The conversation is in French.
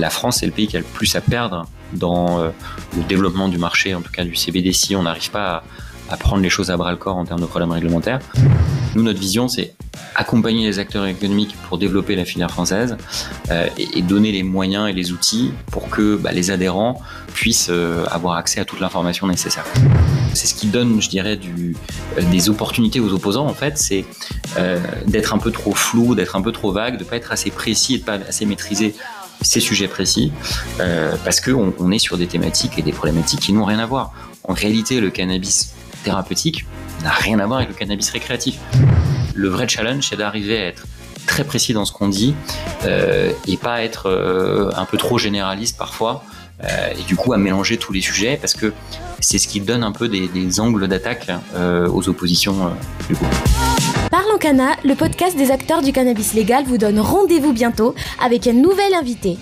la France est le pays qui a le plus à perdre dans le développement du marché, en tout cas du CBD, si on n'arrive pas à prendre les choses à bras le corps en termes de problèmes réglementaires. Nous, notre vision, c'est accompagner les acteurs économiques pour développer la filière française euh, et, donner les moyens et les outils pour que bah, les adhérents puissent euh, avoir accès à toute l'information nécessaire. C'est ce qui donne, je dirais, euh, des opportunités aux opposants, en fait, c'est d'être un peu trop flou, d'être un peu trop vague, de ne pas être assez précis et de pas assez maîtriser ces sujets précis, parce qu'on on est sur des thématiques et des problématiques qui n'ont rien à voir. En réalité, le cannabis thérapeutique n'a rien à voir avec le cannabis récréatif. Le vrai challenge, c'est d'arriver à être très précis dans ce qu'on dit euh, et pas être euh, un peu trop généraliste parfois euh, et du coup à mélanger tous les sujets parce que c'est ce qui donne un peu des, des angles d'attaque aux oppositions du coup. Parlons Cana, le podcast des acteurs du cannabis légal vous donne rendez-vous bientôt avec un nouvel invité.